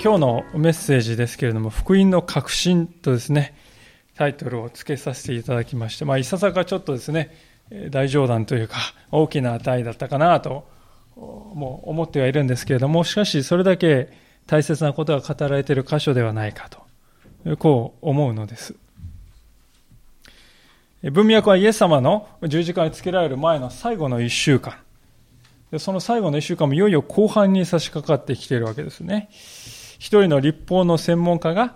今日のメッセージですけれども、福音の革新とですね、タイトルを付けさせていただきまして、まあ、いささかちょっとですね、大冗談というか、大きな値だったかなと、もう思ってはいるんですけれども、しかしそれだけ大切なことが語られている箇所ではないかと、こう思うのです。文脈はイエス様の十字架につけられる前の最後の一週間。その最後の一週間もいよいよ後半に差し掛かってきているわけですね。一人の立法の専門家が、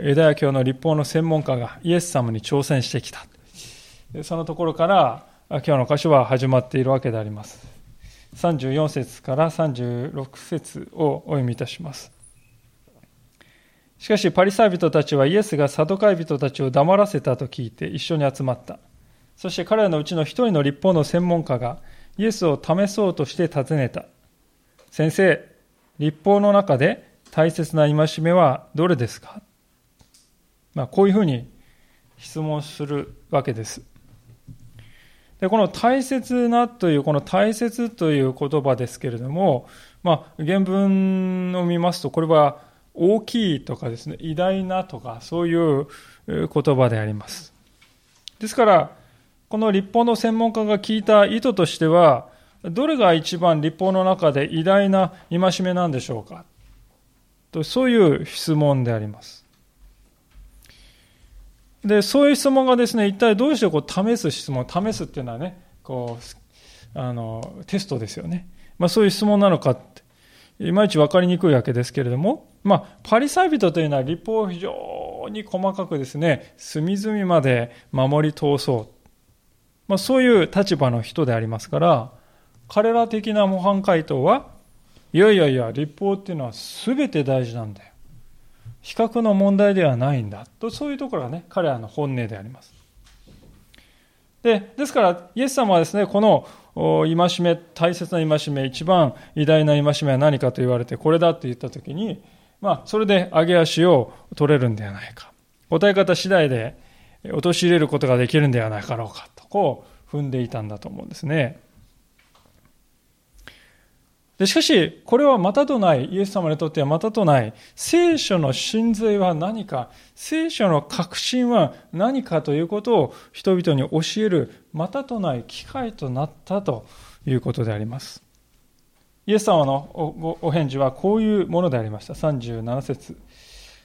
ユダヤ教の立法の専門家がイエス様に挑戦してきた。そのところから今日の箇所は始まっているわけであります。34節から36節をお読みいたします。しかしパリサイ人たちはイエスがサドカイ人たちを黙らせたと聞いて一緒に集まった。そして彼らのうちの一人の立法の専門家がイエスを試そうとして尋ねた。先生、立法の中で大切な戒めはどれですか？まあ、こういうふうに質問するわけです。でこの大切なという、この大切という言葉ですけれども、まあ、原文を見ますと、これは大きいとかですね、偉大なとか、そういう言葉であります。ですから、この立法の専門家が聞いた意図としては、どれが一番立法の中で偉大な戒めなんでしょうか？とそういう質問であります。で、そういう質問がですね、一体どうしてこう試す質問、試すっていうのはね、こう、あの、テストですよね。まあそういう質問なのかって、いまいち分かりにくいわけですけれども、まあ、パリサイ人というのは立法を非常に細かくですね、隅々まで守り通そう。まあそういう立場の人でありますから、彼ら的な模範回答は、いやいやいや、立法っていうのは全て大事なんだよ。比較の問題ではないんだ。と、そういうところがね、彼らの本音であります。で、ですから、イエス様はですね、この戒め、大切な戒め、一番偉大な戒めは何かと言われて、これだって言ったときに、まあ、それで上げ足を取れるんではないか。答え方次第で陥れることができるんではないかろうかと、こう踏んでいたんだと思うんですね。でしかし、これはまたとない、イエス様にとってはまたとない、聖書の真髄は何か、聖書の確信は何かということを人々に教える、またとない機会となったということであります。イエス様のお返事はこういうものでありました。37節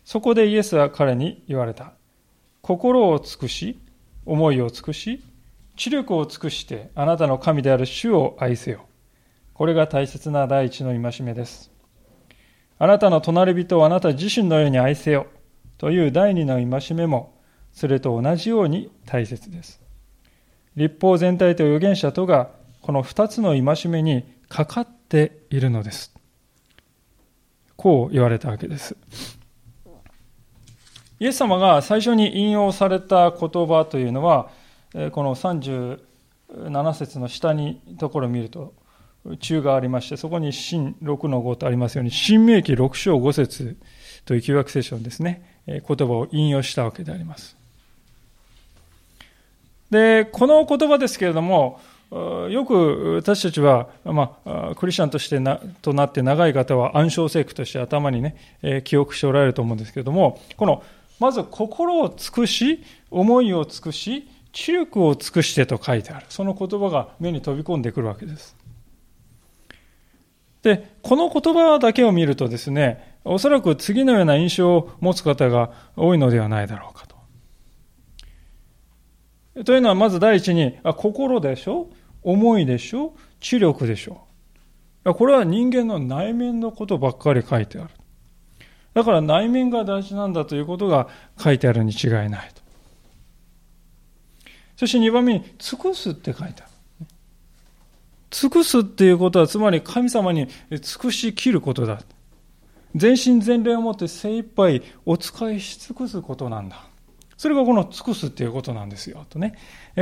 そこでイエスは彼に言われた。心を尽くし、思いを尽くし、知力を尽くしてあなたの神である主を愛せよ。これが大切な第一の戒めです。あなたの隣人をあなた自身のように愛せよという第二の戒めも、それと同じように大切です。立法全体と預言者とが、この二つの戒めにかかっているのです。こう言われたわけです。イエス様が最初に引用された言葉というのは、この37節の下にところを見ると、中がありまして、そこに新6の5とありますように、新明記6章5節という旧約聖書のですね、言葉を引用したわけであります。で、この言葉ですけれども、よく私たちは、まあ、クリスチャンとしてなとなって長い方は暗唱聖句として頭にね、え、記憶しておられると思うんですけれども、この、まず心を尽くし、思いを尽くし、知力を尽くしてと書いてある。その言葉が目に飛び込んでくるわけです。で、この言葉だけを見るとですね、おそらく次のような印象を持つ方が多いのではないだろうかと。というのは、まず第一に、あ心でしょ？思いでしょ？知力でしょ？これは人間の内面のことばっかり書いてある。だから内面が大事なんだということが書いてあるに違いないと。そして2番目に、尽くすって書いてある。尽くすっていうことは、つまり神様に尽くしきることだ。全身全霊をもって精一杯お使いし尽くすことなんだ。それがこの尽くすっていうことなんですよ。とね。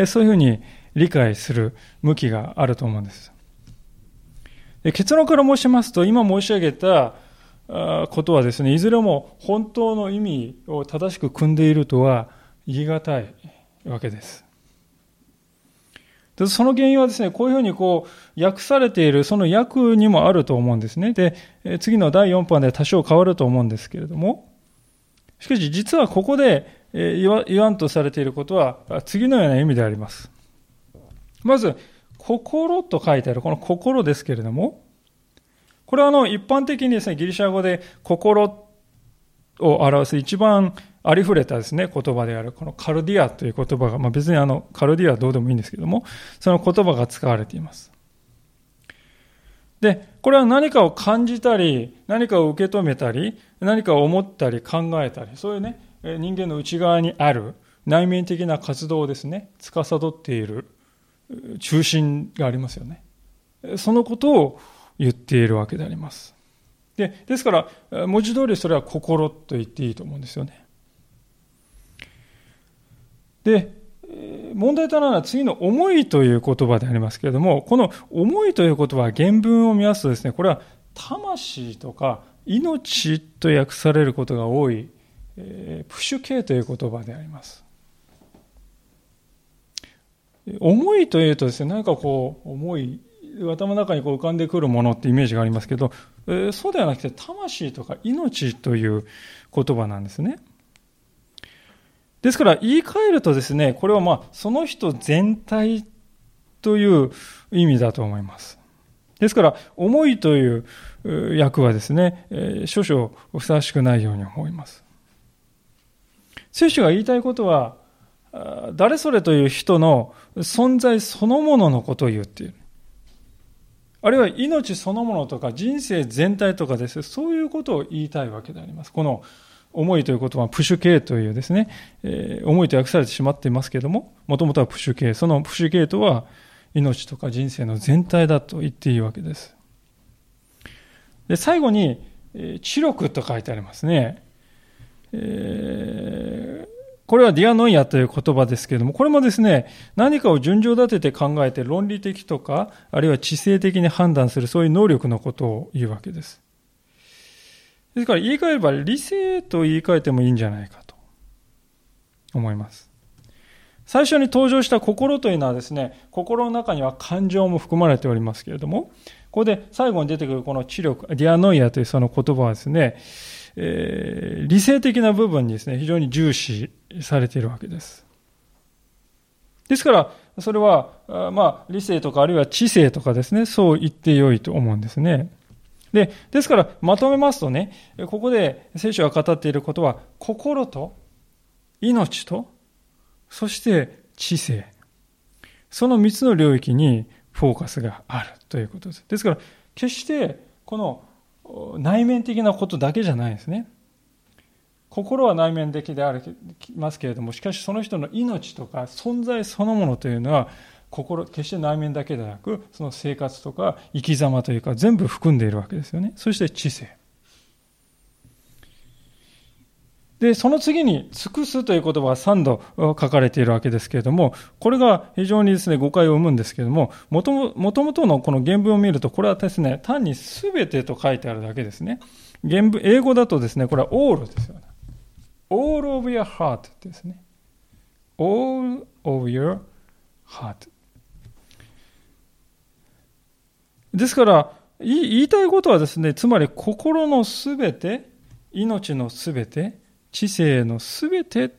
そういうふうに理解する向きがあると思うんです。結論から申しますと、今申し上げたことはですね、いずれも本当の意味を正しく組んでいるとは言い難いわけです。でその原因はですね、こういうふうにこう、訳されている、その訳にもあると思うんですね。で、次の第4版で多少変わると思うんですけれども、しかし実はここで言わんとされていることは、次のような意味であります。まず、心と書いてある、この心ですけれども、これはあの、一般的にですね、ギリシャ語で心を表す一番ありふれたですね、言葉である、このカルディアという言葉が、まあ、別にあの、カルディアはどうでもいいんですけども、その言葉が使われています。で、これは何かを感じたり、何かを受け止めたり、何かを思ったり考えたり、そういうね、人間の内側にある内面的な活動をですね、司っている中心がありますよね。そのことを言っているわけであります。で、ですから、文字通りそれは心と言っていいと思うんですよね。で、問題となるのは次の思いという言葉でありますけれども、この思いという言葉は原文を見ますとですね、これは魂とか命と訳されることが多い、えー、プシュ系という言葉であります。思いというとですね、何かこう、思い、頭の中にこう浮かんでくるものってイメージがありますけど、えー、そうではなくて魂とか命という言葉なんですね。ですから言い換えるとですね、これはまあその人全体という意味だと思います。ですから、思いという役はですね、え少々ふさわしくないように思います。聖書が言いたいことは、誰それという人の存在そのもののことを言っている。あるいは命そのものとか人生全体とかです、そういうことを言いたいわけであります。この思いということはプシュ系というですね、えー、思いと訳されてしまっていますけれども、もともとはプッシュ系。そのプッシュ系とは命とか人生の全体だと言っていいわけです。で、最後に、知力と書いてありますね。えーこれはディアノイアという言葉ですけれども、これもですね、何かを順序立てて考えて論理的とか、あるいは知性的に判断する、そういう能力のことを言うわけです。ですから言い換えれば理性と言い換えてもいいんじゃないかと思います。最初に登場した心というのはですね、心の中には感情も含まれておりますけれども、ここで最後に出てくるこの知力、ディアノイアというその言葉はですね、えー、理性的な部分にですね、非常に重視されているわけです。ですから、それは、まあ、理性とかあるいは知性とかですね、そう言ってよいと思うんですね。で、ですから、まとめますとね、ここで聖書が語っていることは、心と、命と、そして知性。その三つの領域にフォーカスがあるということです。ですから、決して、この内面的なことだけじゃないですね。心は内面的でありますけれども、しかしその人の命とか存在そのものというのは、心、決して内面だけでなく、その生活とか生き様というか全部含んでいるわけですよね。そして知性。で、その次に、尽くすという言葉は3度書かれているわけですけれども、これが非常にですね、誤解を生むんですけれども、もともとのこの原文を見ると、これはですね、単に全てと書いてあるだけですね。原文、英語だとですね、これは all ですよね。all of your heart ですね。all of your heart。ですから、言いたいことはですね、つまり心のすべて、命のすべて、知性のすべて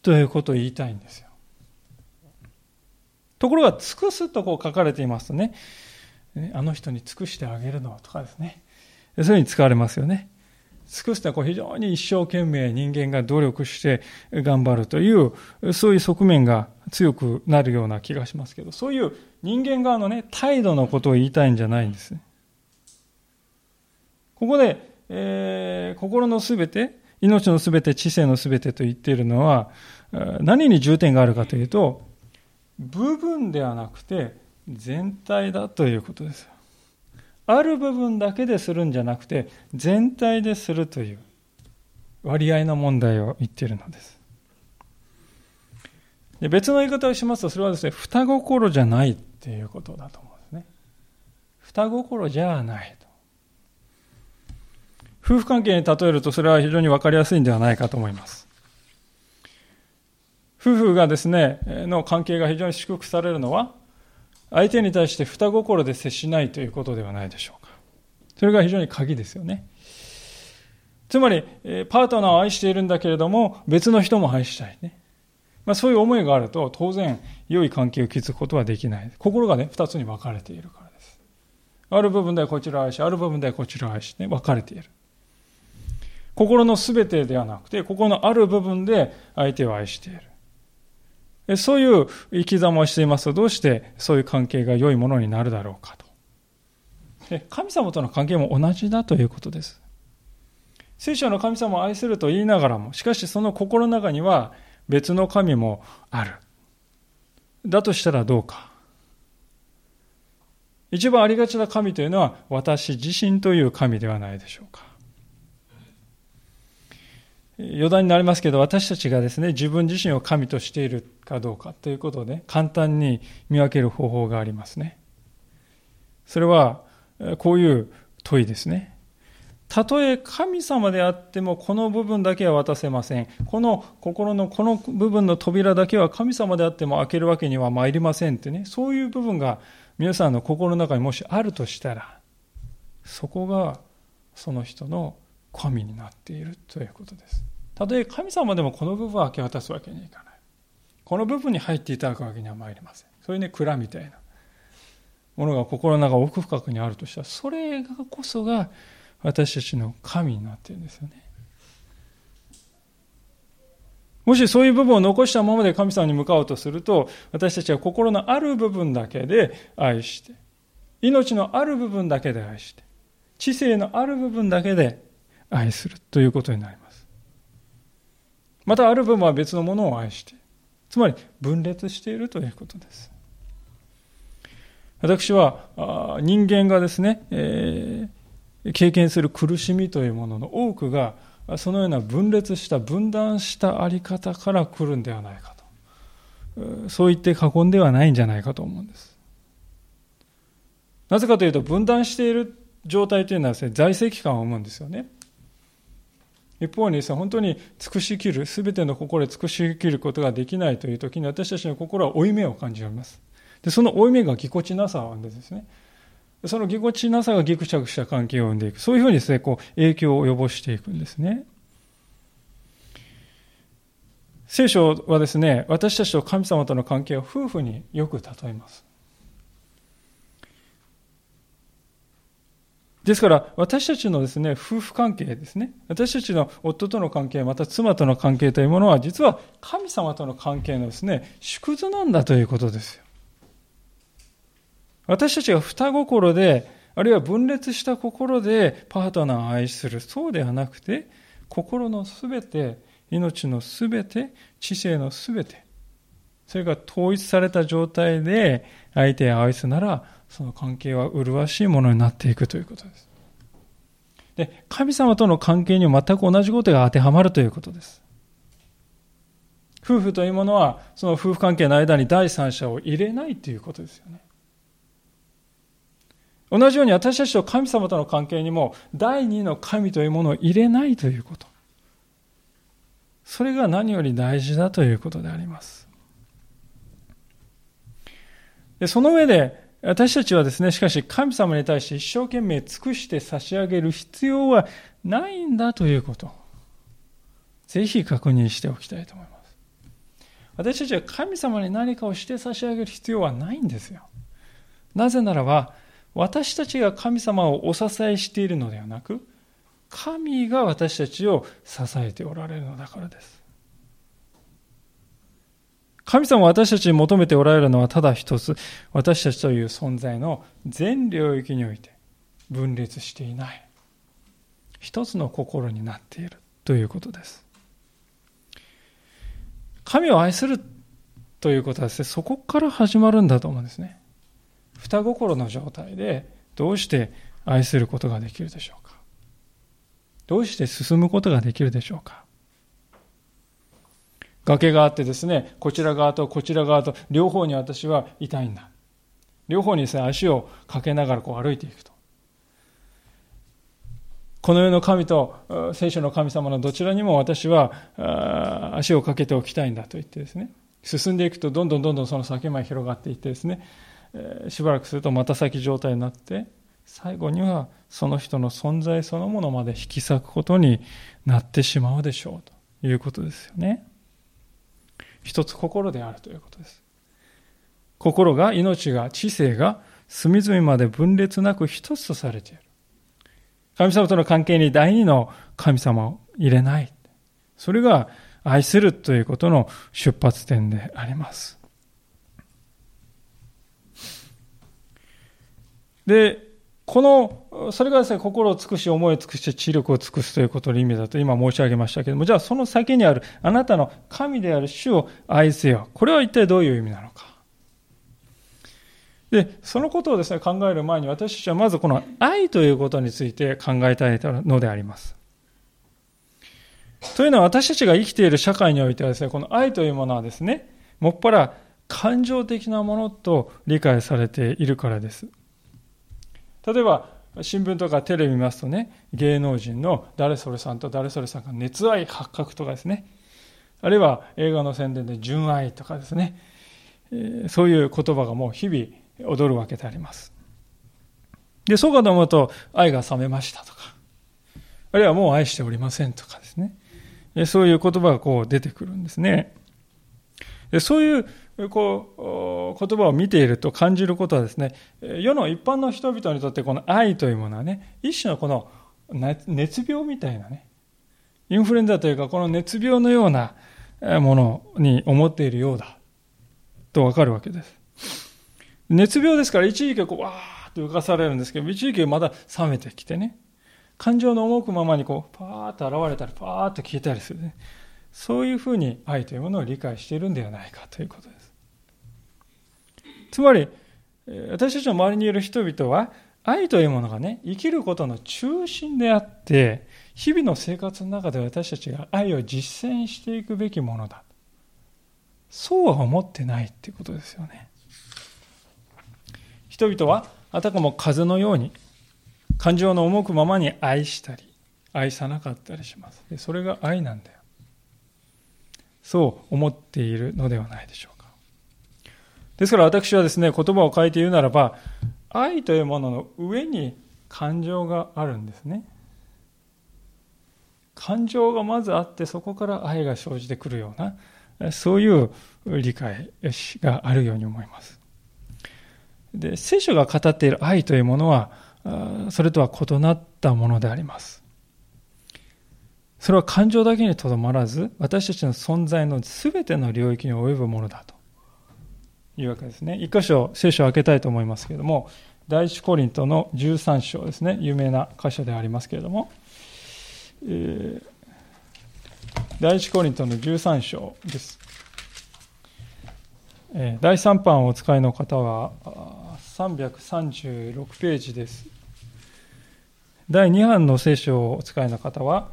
ということを言いたいんですよ。ところが、尽くすとこう書かれていますとね、あの人に尽くしてあげるのとかですね、そういうふうに使われますよね。尽くすとはこう非常に一生懸命人間が努力して頑張るという、そういう側面が強くなるような気がしますけど、そういう人間側のね、態度のことを言いたいんじゃないんです。ここで、えー、心のすべて、命のすべて、知性のすべてと言っているのは、何に重点があるかというと、部分ではなくて全体だということです。ある部分だけでするんじゃなくて、全体でするという割合の問題を言っているのです。で別の言い方をしますと、それはですね、双心じゃないっていうことだと思うんですね。双心じゃないと。夫婦関係に例えると、それは非常に分かりやすいんではないかと思います。夫婦がですね、の関係が非常に祝福されるのは、相手に対して双心で接しないということではないでしょうか。それが非常に鍵ですよね。つまり、パートナーを愛しているんだけれども、別の人も愛したいね。まあ、そういう思いがあると、当然、良い関係を築くことはできない。心がね、二つに分かれているからです。ある部分ではこちらを愛し、ある部分ではこちらを愛し、ね、分かれている。心の全てではなくて、心のある部分で相手を愛している。そういう生き様をしていますと、どうしてそういう関係が良いものになるだろうかと。神様との関係も同じだということです。聖書の神様を愛すると言いながらも、しかしその心の中には別の神もある。だとしたらどうか。一番ありがちな神というのは私自身という神ではないでしょうか。余談になりますけど、私たちがですね、自分自身を神としているかどうかということをね、簡単に見分ける方法がありますね。それは、こういう問いですね。たとえ神様であってもこの部分だけは渡せません。この心のこの部分の扉だけは神様であっても開けるわけには参りませんってね、そういう部分が皆さんの心の中にもしあるとしたら、そこがその人の神になっているということです。たとえ神様でもこの部分は明け渡すわけにはいかない。この部分に入っていただくわけには参りません。そういうね、蔵みたいなものが心の中奥深くにあるとしたら、それがこそが私たちの神になっているんですよね。もしそういう部分を残したままで神様に向かおうとすると、私たちは心のある部分だけで愛して、命のある部分だけで愛して、知性のある部分だけで愛するということになります。またある部分は別のものを愛して、つまり分裂しているということです。私は人間がですね、え経験する苦しみというものの多くがそのような分裂した分断したあり方から来るんではないかとそう言って過言ではないんじゃないかと思うんですなぜかというと分断している状態というのはですね在籍感を生むんですよね一方にですね本当に尽くしきる全ての心で尽くしきることができないという時に私たちの心は負い目を感じますでその負い目がぎこちなさなんですねそのぎこちなさがぎくしゃくした関係を生んでいく。そういうふうにですね、こう、影響を及ぼしていくんですね。聖書はですね、私たちと神様との関係を夫婦によく例えます。ですから、私たちのですね、夫婦関係ですね、私たちの夫との関係、また妻との関係というものは、実は神様との関係のですね、縮図なんだということですよ。私たちが双心で、あるいは分裂した心でパートナーを愛する。そうではなくて、心のすべて、命のすべて、知性のすべて、それが統一された状態で相手を愛すなら、その関係は麗しいものになっていくということです。で、神様との関係にも全く同じことが当てはまるということです。夫婦というものは、その夫婦関係の間に第三者を入れないということですよね。同じように私たちと神様との関係にも第二の神というものを入れないということ。それが何より大事だということであります。でその上で私たちはですね、しかし神様に対して一生懸命尽くして差し上げる必要はないんだということ。ぜひ確認しておきたいと思います。私たちは神様に何かをして差し上げる必要はないんですよ。なぜならば、私たちが神様をお支えしているのではなく、神が私たちを支えておられるのだからです。神様私たちに求めておられるのはただ一つ、私たちという存在の全領域において分裂していない。一つの心になっているということです。神を愛するということはですね、そこから始まるんだと思うんですね。双心の状態でどうして愛することができるでしょうかどうして進むことができるでしょうか崖があってですね、こちら側とこちら側と両方に私は痛いんだ。両方にですね、足をかけながらこう歩いていくと。この世の神と聖書の神様のどちらにも私は足をかけておきたいんだと言ってですね、進んでいくとどんどんどんどんその先まで広がっていってですね、しばらくするとまた先状態になって最後にはその人の存在そのものまで引き裂くことになってしまうでしょうということですよね。一つ心であるということです。心が、命が、知性が隅々まで分裂なく一つとされている。神様との関係に第二の神様を入れない。それが愛するということの出発点であります。で、この、それがですね、心を尽くし、思いを尽くして、知力を尽くすということの意味だと今申し上げましたけれども、じゃあその先にある、あなたの神である主を愛せよ。これは一体どういう意味なのか。で、そのことをですね、考える前に私たちはまずこの愛ということについて考えたいのであります。というのは私たちが生きている社会においてはですね、この愛というものはですね、もっぱら感情的なものと理解されているからです。例えば、新聞とかテレビ見ますとね、芸能人の誰それさんと誰それさんが熱愛発覚とかですね、あるいは映画の宣伝で純愛とかですね、そういう言葉がもう日々踊るわけであります。で、そうかと思うと、愛が冷めましたとか、あるいはもう愛しておりませんとかですね、そういう言葉がこう出てくるんですね。でそういうこう言葉を見ていると感じることはですね、世の一般の人々にとってこの愛というものはね、一種のこの熱病みたいなね、インフルエンザというかこの熱病のようなものに思っているようだとわかるわけです。熱病ですから一時期こうわーっと浮かされるんですけど、一時期また冷めてきてね、感情の重くままにこうパーッと現れたりパーッと消えたりする、ね、そういうふうに愛というものを理解しているんではないかということですつまり私たちの周りにいる人々は愛というものがね生きることの中心であって日々の生活の中で私たちが愛を実践していくべきものだそうは思ってないっていうことですよね人々はあたかも風のように感情の重くままに愛したり、愛さなかったりします。でそれが愛なんだよ。そう思っているのではないでしょう。ですから私はですね、言葉を変えて言うならば、愛というものの上に感情があるんですね。感情がまずあってそこから愛が生じてくるようなそういう理解があるように思いますで聖書が語っている愛というものはそれとは異なったものであります。それは感情だけにとどまらず、私たちの存在の全ての領域に及ぶものだというわけですね。一箇所、聖書を開けたいと思いますけれども、第一コリントの13章ですね、有名な箇所でありますけれども、えー、第一コリントの13章です。えー、第3版をお使いの方は、336ページです。第2版の聖書をお使いの方は、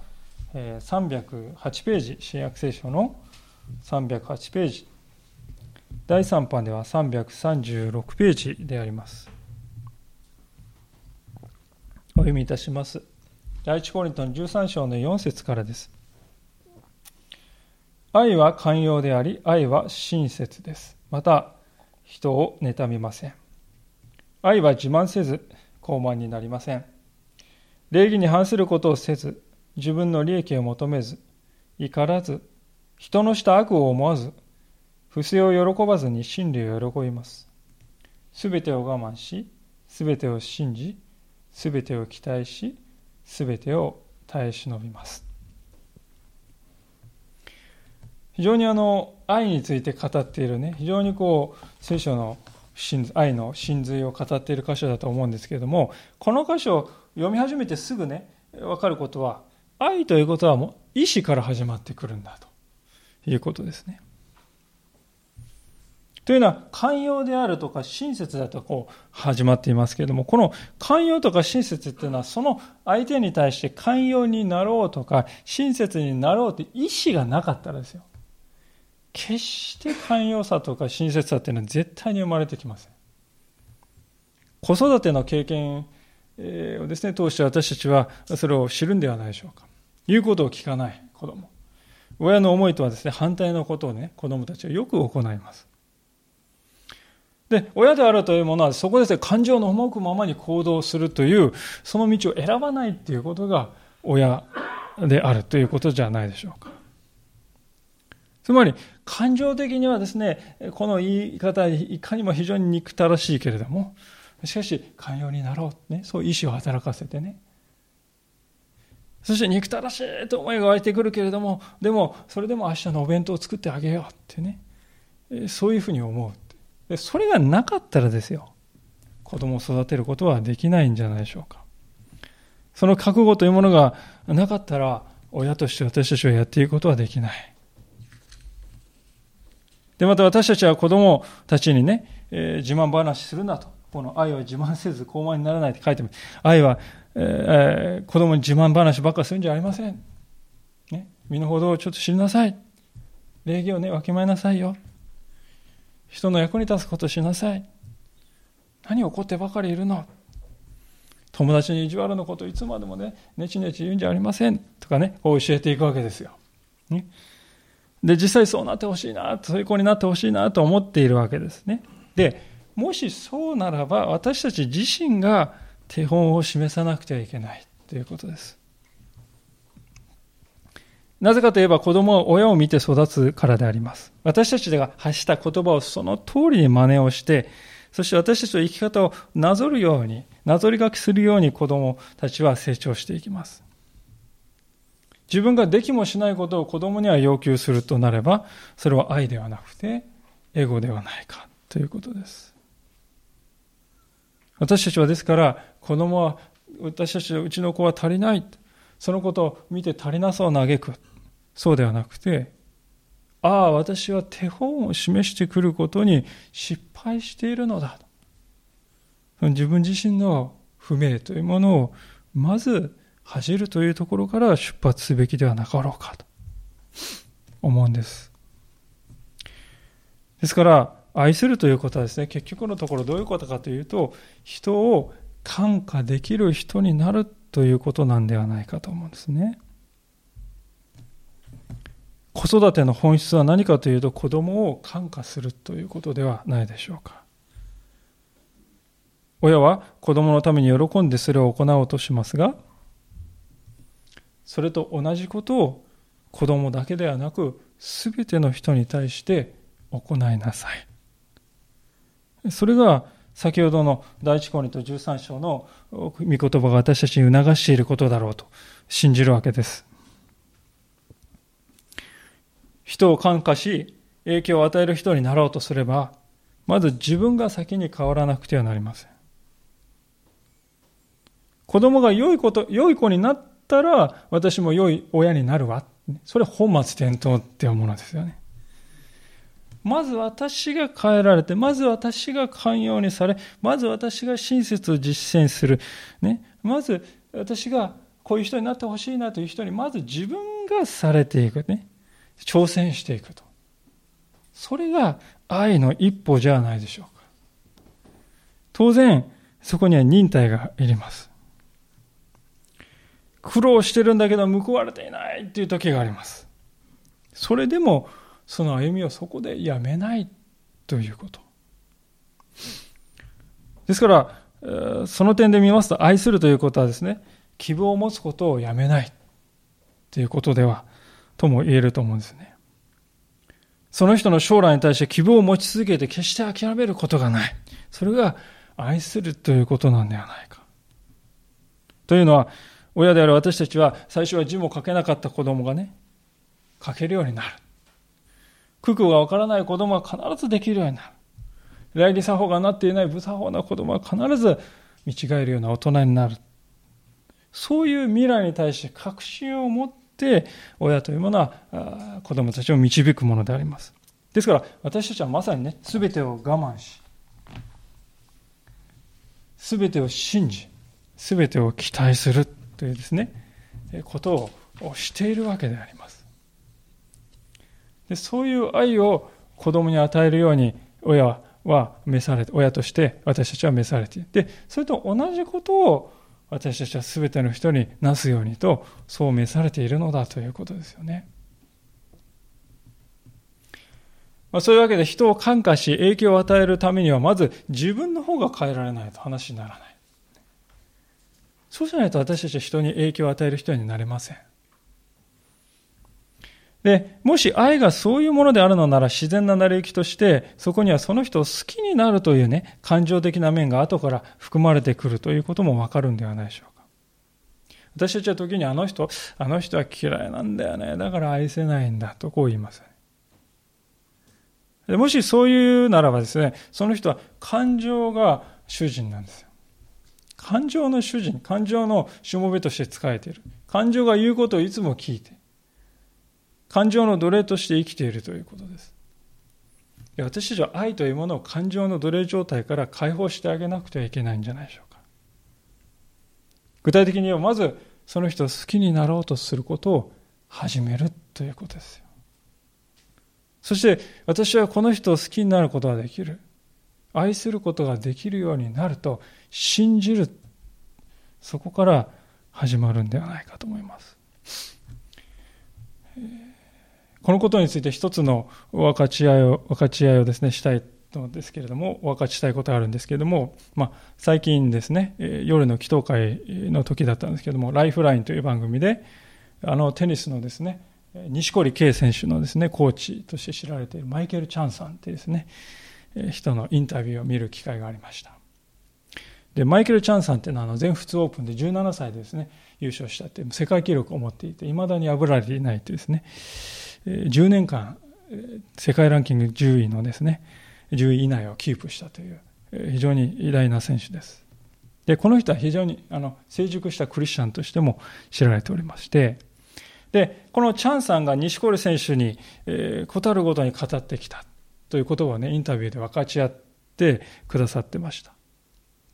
308ページ、新約聖書の308ページ、第3版では336ページであります。お読みいたします。第一コリントの13章の4節からです。愛は寛容であり、愛は親切です。また、人を妬みません。愛は自慢せず、傲慢になりません。礼儀に反することをせず、自分の利益を求めず、怒らず、人のした悪を思わず、不正を喜ばずに真理を喜びます。すべてを我慢し、すべてを信じ、すべてを期待し、すべてを耐え忍びます。非常にあの愛について語っているね、非常にこう聖書の愛の真髄を語っている箇所だと思うんですけれども、この箇所を読み始めてすぐね、わかることは、愛ということはもう意志から始まってくるんだということですね。というのは、寛容であるとか親切だとこう始まっていますけれども、この寛容とか親切っていうのは、その相手に対して寛容になろうとか、親切になろうという意思がなかったらですよ。決して寛容さとか親切さっていうのは絶対に生まれてきません。子育ての経験をですね、通して私たちはそれを知るんではないでしょうか。言うことを聞かない子供。親の思いとはですね、反対のことをね、子供たちはよく行います。で、親であるというものはそこですね、感情の赴くままに行動するという、その道を選ばないっていうことが親であるということじゃないでしょうか。つまり、感情的にはですね、この言い方、いかにも非常に憎たらしいけれども、しかし、寛容になろう。ね、そう意志を働かせてね。そして憎たらしいと思いが湧いてくるけれども、でも、それでも明日のお弁当を作ってあげようってね。そういうふうに思う。でそれがなかったらですよ、子供を育てることはできないんじゃないでしょうか。その覚悟というものがなかったら、親として私たちはやっていくことはできない。で、また私たちは子供たちにね、えー、自慢話するなと。この愛は自慢せず高慢にならないって書いてます。愛は、えー、子供に自慢話ばっかするんじゃありません。ね、身の程をちょっと知りなさい。礼儀をね、わきまえなさいよ。人の役に立つことしなさい。何怒ってばかりいるの？友達に意地悪なこといつまでもね、ねちねち言うんじゃありません。とかね、こう教えていくわけですよ。ね、で、実際そうなってほしいな、そういう子になってほしいなと思っているわけですね。で、もしそうならば、私たち自身が手本を示さなくてはいけないということです。なぜかといえば子供は親を見て育つからであります。私たちが発した言葉をその通りに真似をして、そして私たちの生き方をなぞるように、なぞり書きするように子供たちは成長していきます。自分ができもしないことを子供には要求するとなれば、それは愛ではなくて、エゴではないかということです。私たちはですから、子供は、私たちうちの子は足りない。そのことを見て足りなそうなげく。そうではなくて、ああ、私は手本を示してくることに失敗しているのだ。自分自身の不明というものをまず恥じるというところから出発すべきではなかろうかと思うんです。ですから、愛するということはですね、結局のところどういうことかというと、人を感化できる人になるということなんではないかと思うんですね。子育ての本質は何かというと子供を感化するということではないでしょうか。親は子供のために喜んでそれを行おうとしますがそれと同じことを子供だけではなく全ての人に対して行いなさい。それが先ほどの第一コリント13章の御言葉が私たちに促していることだろうと信じるわけです。人を感化し、影響を与える人になろうとすれば、まず自分が先に変わらなくてはなりません。子供が良いこと、良い子になったら、私も良い親になるわ。それ本末転倒っていうものですよね。まず私が変えられて、まず私が寛容にされ、まず私が親切を実践する。ね。まず私がこういう人になってほしいなという人に、まず自分がされていくね。挑戦していくと。それが愛の一歩じゃないでしょうか。当然、そこには忍耐がいります。苦労してるんだけど報われていないっていう時があります。それでも、その歩みをそこでやめないということ。ですから、その点で見ますと、愛するということはですね、希望を持つことをやめないということではとも言えると思うんですね。その人の将来に対して希望を持ち続けて決して諦めることがない。それが愛するということなんではないか。というのは、親である私たちは最初は字も書けなかった子供がね、書けるようになる。九九がわからない子供は必ずできるようになる。来理作法がなっていない無作法な子供は必ず見違えるような大人になる。そういう未来に対して確信を持って、親というものは子供たちを導くものであります。ですから、私たちはまさにね、すべてを我慢し、すべてを信じ、すべてを期待するというですね、ことをしているわけであります。でそういう愛を子供に与えるように親は召されて、親として私たちは召されている。で、それと同じことを私たちは全ての人になすようにとそう召されているのだということですよね。まあ、そういうわけで人を感化し影響を与えるためにはまず自分の方が変えられないと話にならない。そうじゃないと私たちは人に影響を与える人になれません。で、もし愛がそういうものであるのなら自然な成り行きとして、そこにはその人を好きになるというね、感情的な面が後から含まれてくるということもわかるんではないでしょうか。私たちは時にあの人、あの人は嫌いなんだよね。だから愛せないんだとこう言います。もしそういうならばですね、その人は感情が主人なんですよ。感情の主人、感情のしもべとして仕えている。感情が言うことをいつも聞いて、感情の奴隷として生きているということです。私たちは愛というものを感情の奴隷状態から解放してあげなくてはいけないんじゃないでしょうか。具体的にはまずその人を好きになろうとすることを始めるということですよ。そして私はこの人を好きになることができる。愛することができるようになると信じる。そこから始まるんではないかと思います。このことについて一つの分かち合いを、分かち合いをですね、したいのですけれども、分かちしたいことがあるんですけれども、まあ、最近ですね、夜の祈祷会の時だったんですけれども、ライフラインという番組で、あのテニスのですね、西堀圭選手のですね、コーチとして知られているマイケル・チャンさんというですね、人のインタビューを見る機会がありました。で、マイケル・チャンさんっていうのはあの全仏オープンで17歳でですね、優勝したっていう世界記録を持っていて、未だに破られていないというですね、10年間、世界ランキング10位のですね、10位以内をキープしたという、非常に偉大な選手です。で、この人は非常にあの成熟したクリスチャンとしても知られておりまして、で、このチャンさんが西堀選手に、えー、ことあるごとに語ってきたということをね、インタビューで分かち合ってくださってました。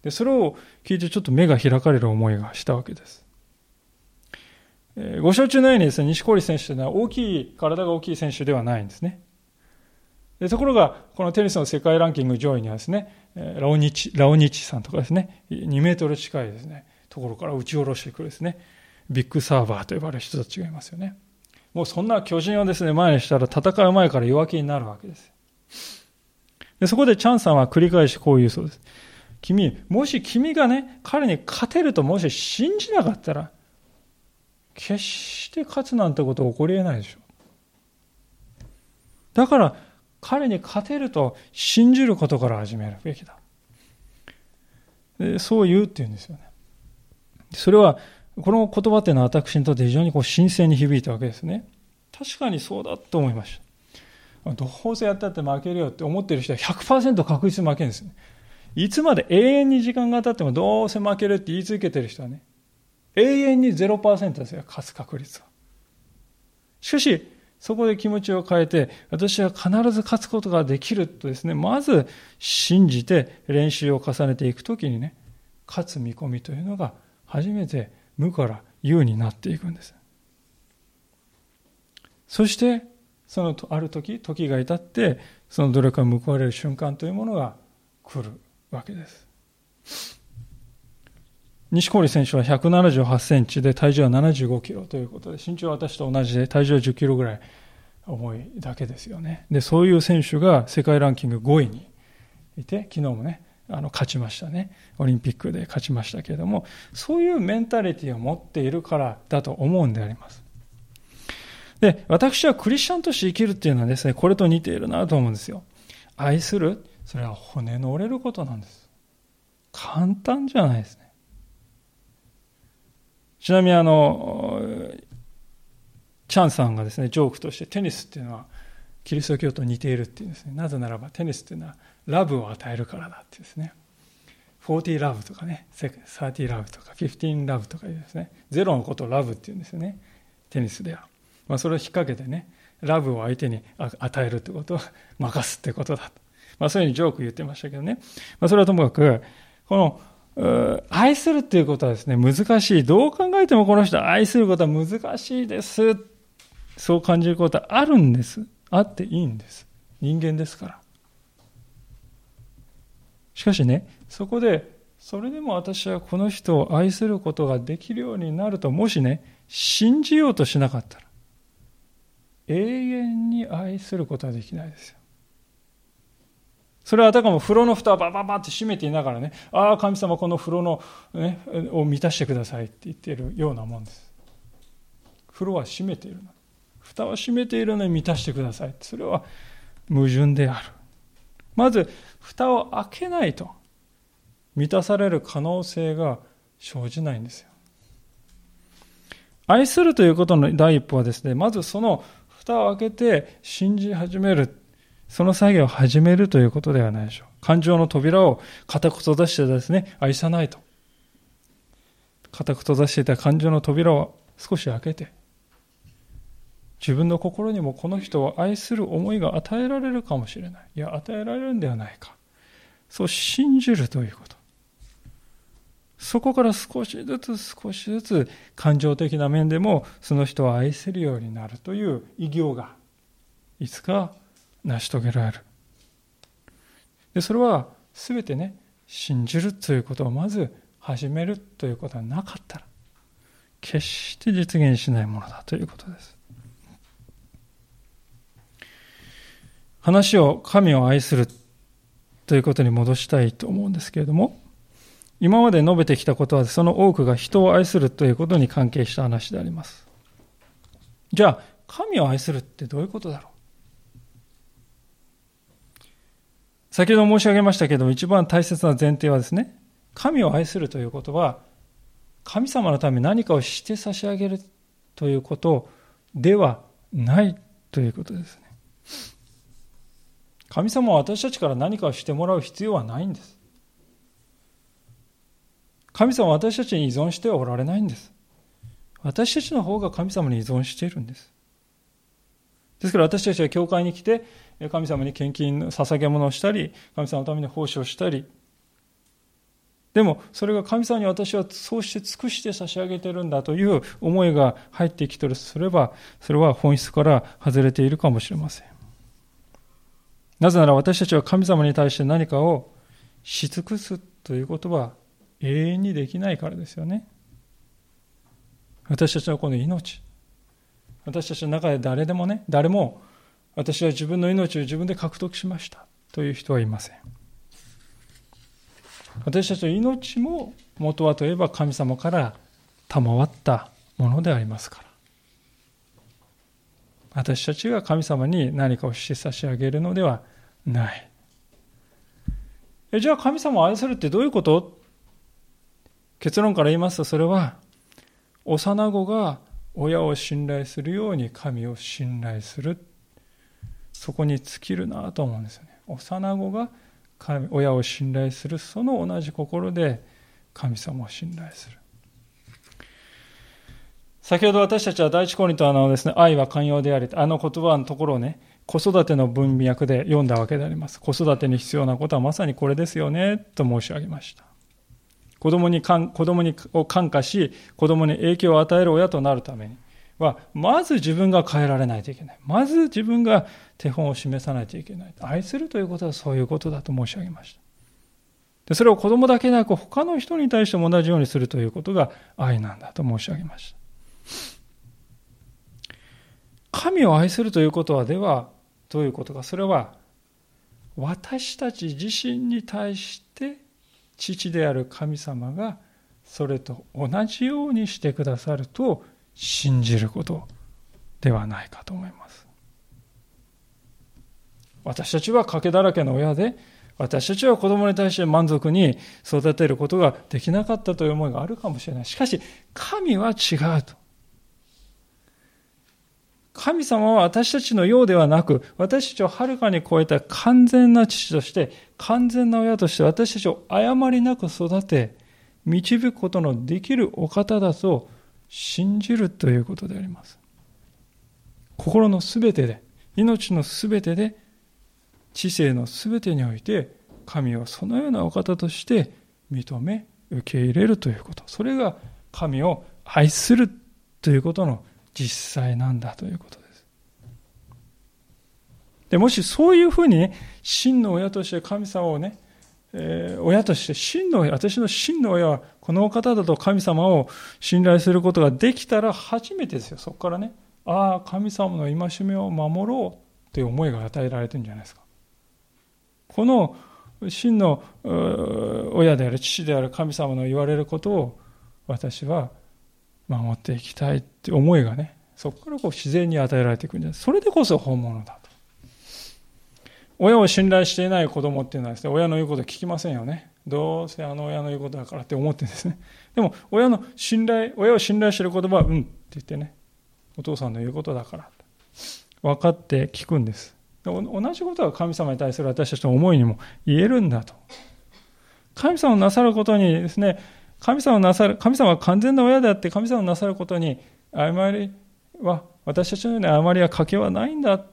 で、それを聞いてちょっと目が開かれる思いがしたわけです。ご承知のようにですね、西堀選手というのは大きい、体が大きい選手ではないんですね。でところが、このテニスの世界ランキング上位にはですね、ラオニチ、ラオニチさんとかですね、2メートル近いですね、ところから打ち下ろしてくるですね、ビッグサーバーと呼ばれる人たちがいますよね。もうそんな巨人をですね、前にしたら戦う前から弱気になるわけです。でそこでチャンさんは繰り返しこう言うそうです。君、もし君がね、彼に勝てるともし信じなかったら、決して勝つなんてこと起こり得ないでしょう。だから、彼に勝てると信じることから始めるべきだ。そう言うっていうんですよね。それは、この言葉っていうのは私にとって非常にこう新鮮に響いたわけですね。確かにそうだと思いました。どうせやったって負けるよって思ってる人は100%確実に負けるんですね。いつまで永遠に時間が経ってもどうせ負けるって言い続けてる人はね、永遠に0%ですよ、勝つ確率は。しかし、そこで気持ちを変えて、私は必ず勝つことができるとですね、まず信じて練習を重ねていくときにね、勝つ見込みというのが初めて無から有になっていくんです。そして、そのある時、時が至って、その努力が報われる瞬間というものが来るわけです。西堀選手は178センチで体重は75キロということで、身長は私と同じで体重は10キロぐらい重いだけですよね。で、そういう選手が世界ランキング5位にいて、昨日もね、あの、勝ちましたね。オリンピックで勝ちましたけれども、そういうメンタリティを持っているからだと思うんであります。で、私はクリスチャンとして生きるっていうのはですね、これと似ているなと思うんですよ。愛する、それは骨の折れることなんです。簡単じゃないですね。ちなみにあの、チャンさんがですね、ジョークとしてテニスっていうのはキリスト教と似ているっていうんですね。なぜならばテニスっていうのはラブを与えるからだってですね。40ラブとかね、30ラブとか15ラブとかいうですね、ゼロのことをラブっていうんですよね。テニスでは。まあ、それを引っ掛けてね、ラブを相手に与えるってことを 任すってことだと。まあそういうふうにジョーク言ってましたけどね。まあそれはともかく、この愛するっていうことはですね、難しい。どう考えてもこの人愛することは難しいです。そう感じることはあるんです。あっていいんです。人間ですから。しかしね、そこで、それでも私はこの人を愛することができるようになると、もしね、信じようとしなかったら、永遠に愛することはできないですよ。それはあたかも風呂の蓋をバババって閉めていながらね、ああ、神様この風呂の、ね、を満たしてくださいって言っているようなもんです。風呂は閉めているの。蓋は閉めているのに満たしてください。それは矛盾である。まず、蓋を開けないと満たされる可能性が生じないんですよ。愛するということの第一歩はですね、まずその蓋を開けて信じ始める。その作業を始めるということではないでしょう。感情の扉を固く閉ざしてですね、愛さないと。固く閉ざしていた感情の扉を少し開けて、自分の心にもこの人を愛する思いが与えられるかもしれない。いや、与えられるんではないか。そう信じるということ。そこから少しずつ少しずつ感情的な面でもその人を愛せるようになるという偉業がいつか成し遂げられる。でそれは全てね信じるということをまず始めるということはなかったら決して実現しないものだということです。話を神を愛するということに戻したいと思うんですけれども今まで述べてきたことはその多くが人を愛するということに関係した話であります。じゃあ、神を愛するってどういうことだろう？先ほど申し上げましたけども、一番大切な前提はですね、神を愛するということは、神様のために何かをして差し上げるということではないということですね。神様は私たちから何かをしてもらう必要はないんです。神様は私たちに依存してはおられないんです。私たちの方が神様に依存しているんです。ですから私たちは教会に来て、神様に献金、捧げ物をしたり、神様のために奉仕をしたり、でも、それが神様に私はそうして尽くして差し上げてるんだという思いが入ってきてるとすれば、それは本質から外れているかもしれません。なぜなら私たちは神様に対して何かをし尽くすということは永遠にできないからですよね。私たちのこの命、私たちの中で誰でもね、誰も私は自分の命を自分で獲得しましたという人はいません。私たちの命も元はといえば神様から賜ったものでありますから。私たちが神様に何かをして差し上げるのではない。えじゃあ神様を愛するってどういうこと？結論から言いますとそれは幼子が親を信頼するように神を信頼するそこに尽きるなと思うんですよね。幼子が神親を信頼するその同じ心で神様を信頼する。先ほど私たちは第一コリントのですね愛は寛容でありあの言葉のところをね子育ての文脈で読んだわけであります。子育てに必要なことはまさにこれですよねと申し上げました。子供に子供にを感化し、子供に影響を与える親となるために。は、まず自分が変えられないといけない。まず自分が手本を示さないといけない。愛するということはそういうことだと申し上げました。でそれを子供だけでなく他の人に対しても同じようにするということが愛なんだと申し上げました。神を愛するということはではどういうことか。それは私たち自身に対して父である神様がそれと同じようにしてくださると信じることではないかと思います。私たちは賭けだらけの親で、私たちは子供に対して満足に育てることができなかったという思いがあるかもしれない。しかし、神は違うと。神様は私たちのようではなく、私たちをはるかに超えた完全な父として、完全な親として私たちを誤りなく育て、導くことのできるお方だと信じるということであります。心のすべてで、命のすべてで、知性のすべてにおいて、神をそのようなお方として認め、受け入れるということ。それが神を愛するということの実際なんだということです。でもしそういうふうにね、真の親として神様をね、え、親として真の親、私の真の親はこの方だと神様を信頼することができたら初めてですよ。そこからね、ああ、神様の戒めを守ろうという思いが与えられてるんじゃないですか。この真の親である父である神様の言われることを私は守っていきたいって思いがね、そこからこう自然に与えられていくんじゃないそれでこそ本物だ。親を信頼していない子供っていうのはですね、親の言うこと聞きませんよね。どうせあの親の言うことだからって思ってですね。でも、親の信頼、親を信頼している言葉は、うんって言ってね、お父さんの言うことだから。分かって聞くんです。同じことが神様に対する私たちの思いにも言えるんだと。神様をなさることにですね、神様なさる、神様は完全な親であって、神様をなさることに、誤りは、私たちのように誤りは賭けはないんだ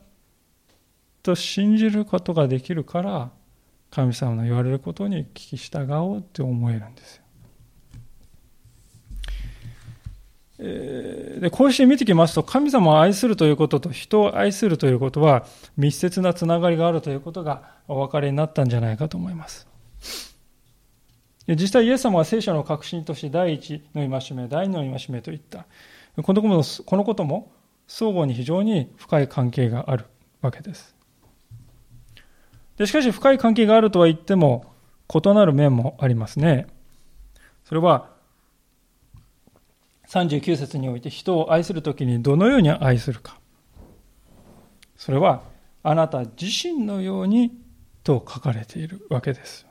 と信じることができるから、神様の言われることに聞き従おうって思えるんですよ。でこうして見てきますと神様を愛するということと人を愛するということは密接なつながりがあるということがお分かりになったんじゃないかと思います。実際イエス様は聖書の核心として第一の戒め第二の戒めといった。このこともこのことも相互に非常に深い関係があるわけです。でしかし深い関係があるとは言っても異なる面もありますねそれは39節において人を愛するときにどのように愛するか。それは、あなた自身のようにと書かれているわけです。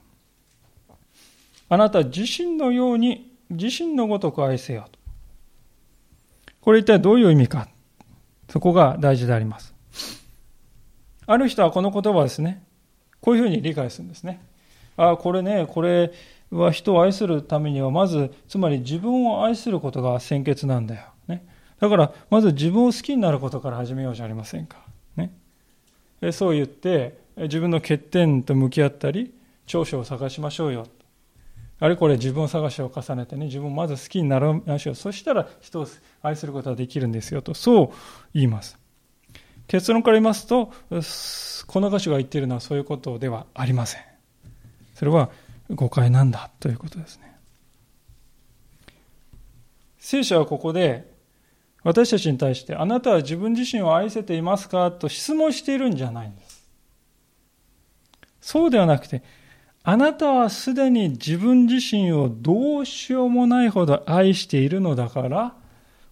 あなた自身のように、自身のごとく愛せよと。これ一体どういう意味か。そこが大事であります。ある人はこの言葉ですね、こういうふうに理解するんですね。ああ、これね、これ、は人を愛するためにはまずつまり自分を愛することが先決なんだよ、ね、だからまず自分を好きになることから始めようじゃありませんか、ね、そう言って自分の欠点と向き合ったり長所を探しましょうよ。あれこれ自分探しを重ねてね自分をまず好きになりましょうそしたら人を愛することができるんですよとそう言います。結論から言いますとこの歌詞が言っているのはそういうことではありませんそれは誤解なんだということですね。聖書はここで私たちに対してあなたは自分自身を愛せていますかと質問しているんじゃないんです。そうではなくてあなたはすでに自分自身をどうしようもないほど愛しているのだから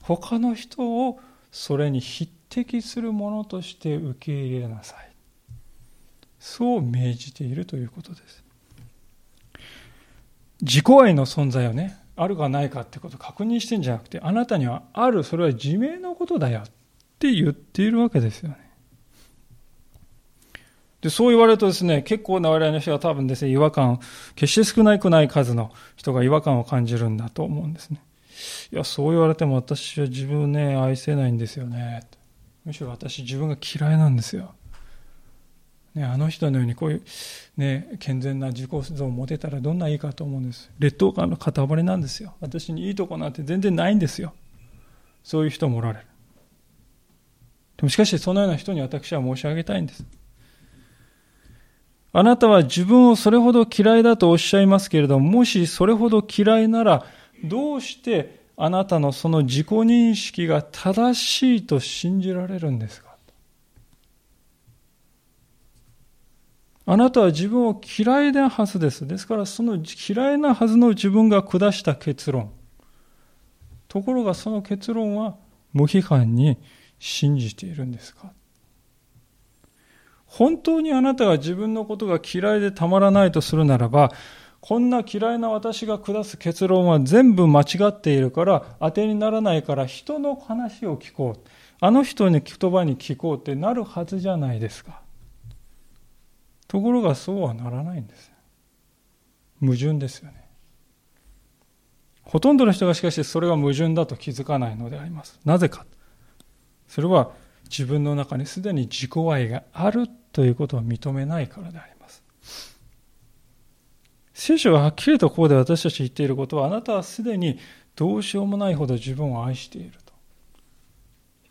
他の人をそれに匹敵するものとして受け入れなさい。そう命じているということです。自己愛の存在をね、あるかないかってことを確認してんじゃなくて、あなたにはある、それは自明のことだよって言っているわけですよね。で、そう言われるとですね、結構な割合の人が多分ですね、違和感、決して少なくない数の人が違和感を感じるんだと思うんですね。いや、そう言われても私は自分ね、愛せないんですよね。むしろ私自分が嫌いなんですよ。ね、あの人のようにこういう、ね、健全な自己像を持てたらどんないいかと思うんです。劣等感の塊なんですよ。私にいいとこなんて全然ないんですよ。そういう人もおられる。でもしかしそのような人に私は申し上げたいんです。あなたは自分をそれほど嫌いだとおっしゃいますけれどももしそれほど嫌いならどうしてあなたのその自己認識が正しいと信じられるんですか？あなたは自分を嫌いなはずです。ですから、その嫌いなはずの自分が下した結論。ところがその結論は無批判に信じているんですか？本当にあなたが自分のことが嫌いでたまらないとするならば、こんな嫌いな私が下す結論は全部間違っているから、当てにならないから人の話を聞こう。あの人に言葉に聞こうってなるはずじゃないですか。ところがそうはならないんです矛盾ですよね。ほとんどの人がしかしそれが矛盾だと気づかないのであります。なぜか。それは自分の中にすでに自己愛があるということを認めないからであります。聖書ははっきりとここで私たち言っていることはあなたはすでにどうしようもないほど自分を愛していると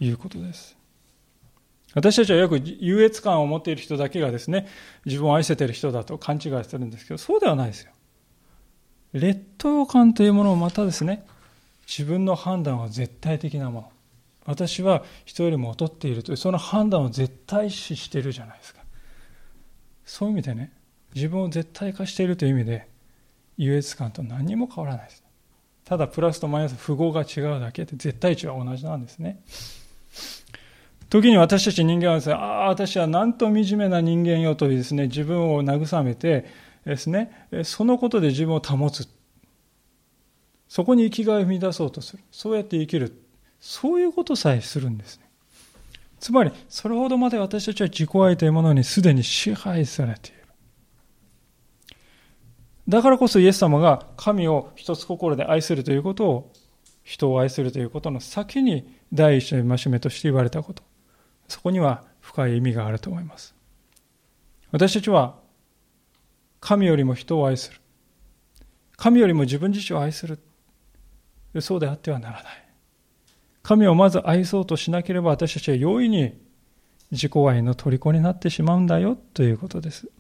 いうことです私たちはよく優越感を持っている人だけがですね、自分を愛せている人だと勘違いしてるんですけど、そうではないですよ。劣等感というものをまたですね、自分の判断は絶対的なもの。私は人よりも劣っているという、その判断を絶対視しているじゃないですか。そういう意味でね、自分を絶対化しているという意味で優越感と何も変わらないです。ただプラスとマイナス符号が違うだけで絶対値は同じなんですね。時に私たち人間はですね、ああ、私はなんと惨めな人間よとですね、自分を慰めてですね、そのことで自分を保つ。そこに生きがいを見出そうとする。そうやって生きる。そういうことさえするんですね。つまり、それほどまで私たちは自己愛というものにすでに支配されている。だからこそイエス様が神を一つ心で愛するということを、人を愛するということの先に第一の戒めとして言われたこと。そこには深い意味があると思います。私たちは神よりも人を愛する。神よりも自分自身を愛する。そうであってはならない。神をまず愛そうとしなければ私たちは容易に自己愛の虜になってしまうんだよということです。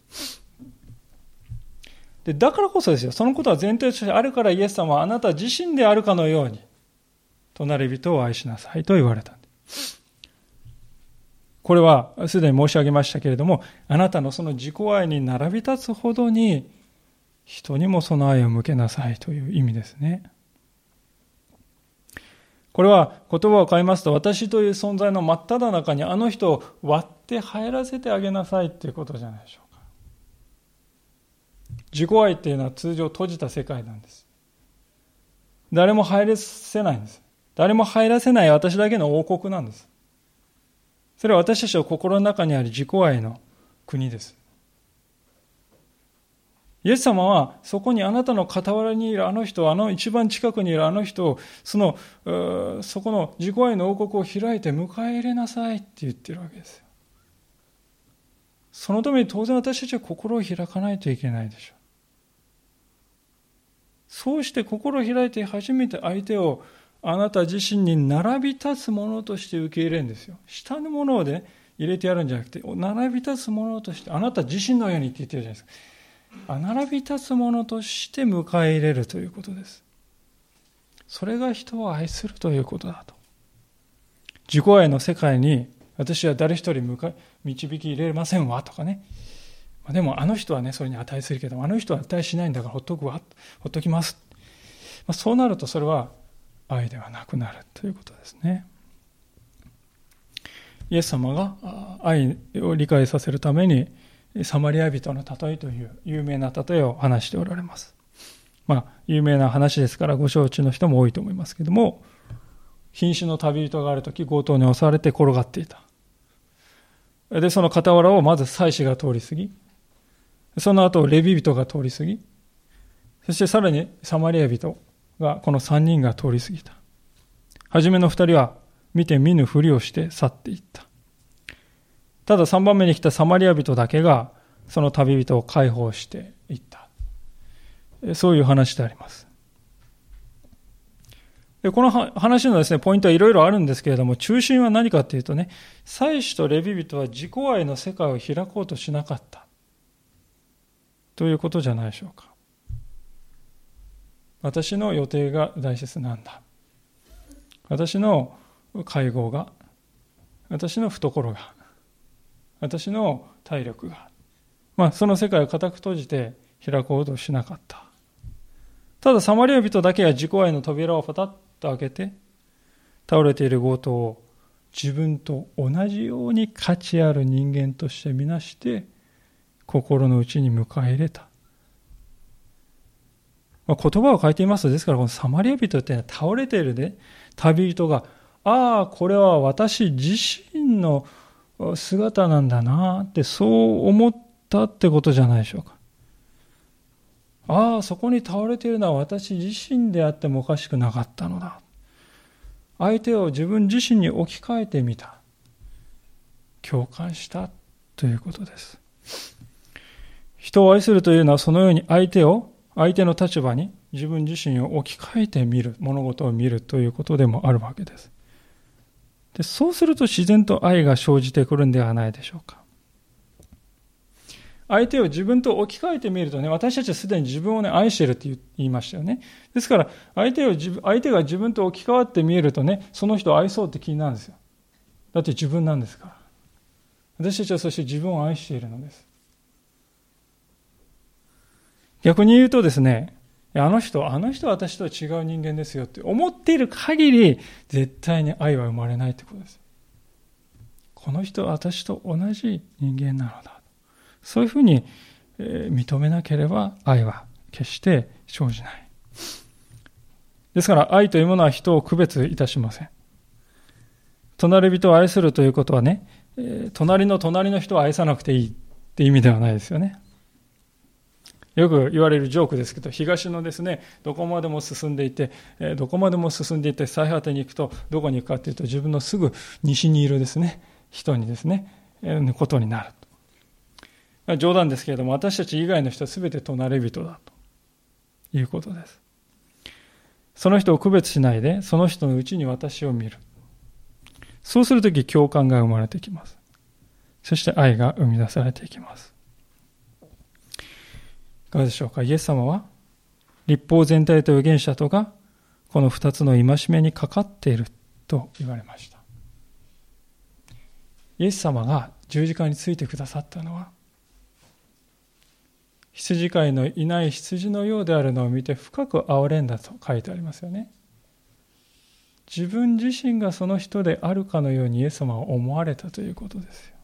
でだからこそですよ、そのことは前提としてあるからイエス様はあなた自身であるかのように、隣人を愛しなさいと言われた。これはすでに申し上げましたけれども、あなたのその自己愛に並び立つほどに、人にもその愛を向けなさいという意味ですね。これは言葉を変えますと、私という存在の真っ只中にあの人を割って入らせてあげなさいということじゃないでしょう。自己愛っていうのは通常閉じた世界なんです。誰も入らせないんです。誰も入らせない私だけの王国なんです。それは私たちの心の中にある自己愛の国です。イエス様はそこにあなたの傍らにいるあの人、あの一番近くにいるあの人を、その、そこの自己愛の王国を開いて迎え入れなさいって言ってるわけですよ。そのために当然私たちは心を開かないといけないでしょう。そうして心を開いて初めて相手をあなた自身に並び立つものとして受け入れるんですよ。下のものをね、入れてやるんじゃなくて、並び立つものとして、あなた自身のようにって言ってるじゃないですか。並び立つものとして迎え入れるということです。それが人を愛するということだと。自己愛の世界に私は誰一人導き入れませんわとかね。でもあの人はね、それに値するけどあの人は値しないんだからほっとくわ、ほっときます。まそうなるとそれは愛ではなくなるということですね。イエス様が愛を理解させるためにサマリア人の例えという有名な例えを話しておられます。まあ、有名な話ですからご承知の人も多いと思いますけども、瀕死の旅人がある時強盗に襲われて転がっていた。で、その傍らをまず祭司が通り過ぎ、その後レビ人が通り過ぎ、そしてさらにサマリア人が、この3人が通り過ぎた。はじめの2人は見て見ぬふりをして去っていった。ただ3番目に来たサマリア人だけが、その旅人を解放していった。そういう話であります。でこの話のですね、ポイントはいろいろあるんですけれども、中心は何かというとね、祭司とレビ人は自己愛の世界を開こうとしなかった。ということじゃないでしょうか。私の予定が大切なんだ私の会合が私の懐が私の体力が、まあ、その世界を固く閉じて開こうとしなかったただサマリア人だけは自己愛の扉をパタッと開けて倒れている強盗を自分と同じように価値ある人間としてみなして心の内に迎え入れたまあ、言葉を変えていますと、ですからこのサマリア人って、倒れているね、旅人が、ああ、これは私自身の姿なんだなって、そう思ったってことじゃないでしょうか。ああ、そこに倒れているのは私自身であってもおかしくなかったのだ。相手を自分自身に置き換えてみた。共感したということです。人を愛するというのはそのように相手を相手の立場に自分自身を置き換えてみる、物事を見るということでもあるわけです。でそうすると自然と愛が生じてくるんではないでしょうか。相手を自分と置き換えてみるとね、私たちはすでに自分をね、愛しているって言いましたよね。ですから、相手を、相手が自分と置き換わって見えるとね、その人を愛そうって気になるんですよ。だって自分なんですから。私たちはそして自分を愛しているのです。逆に言うとですね、あの人、あの人は私とは違う人間ですよって思っている限り、絶対に愛は生まれないってことです。この人は私と同じ人間なのだ。そういうふうに認めなければ愛は決して生じない。ですから愛というものは人を区別いたしません。隣人を愛するということはねえ、隣の隣の人を愛さなくていいって意味ではないですよね。よく言われるジョークですけど、東のですね、どこまでも進んでいて、どこまでも進んでいて、最果てに行くと、どこに行くかというと、自分のすぐ西にいるですね、人にですね、ことになる。冗談ですけれども、私たち以外の人は全て隣人だということです。その人を区別しないで、その人のうちに私を見る。そうするとき共感が生まれてきます。そして愛が生み出されていきます。かがでしょうか？イエス様は立法全体と預言者とがこの二つの戒めにかかっていると言われました。イエス様が十字架についてくださったのは羊飼いのいない羊のようであるのを見て深く憐れんだと書いてありますよね。自分自身がその人であるかのようにイエス様は思われたということですよ。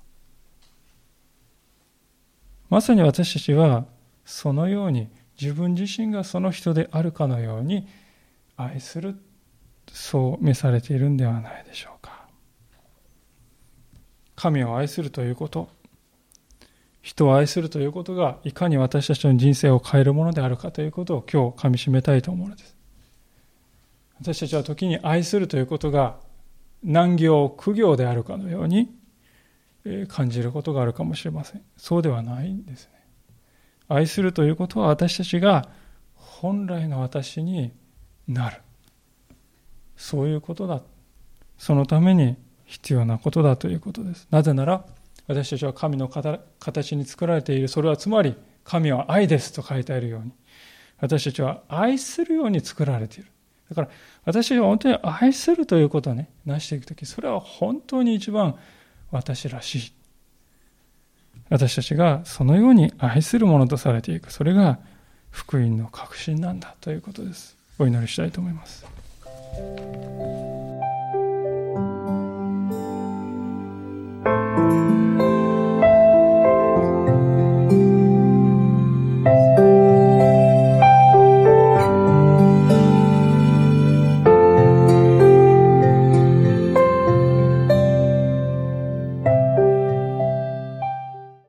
まさに私たちはそのように自分自身がその人であるかのように愛するそう召されているんではないでしょうか。神を愛するということ人を愛するということがいかに私たちの人生を変えるものであるかということを今日かみしめたいと思うのです。私たちは時に愛するということが難行苦行であるかのように感じることがあるかもしれません。そうではないんですね。愛するということは私たちが本来の私になる。そういうことだ。そのために必要なことだということです。なぜなら、私たちは神の形に作られている。それはつまり、神は愛ですと書いてあるように、私たちは愛するように作られている。だから、私たちは本当に愛するということをね、成していくとき、それは本当に一番私らしい。私たちがそのように愛するものとされていく。それが福音の確信なんだということです。お祈りしたいと思います。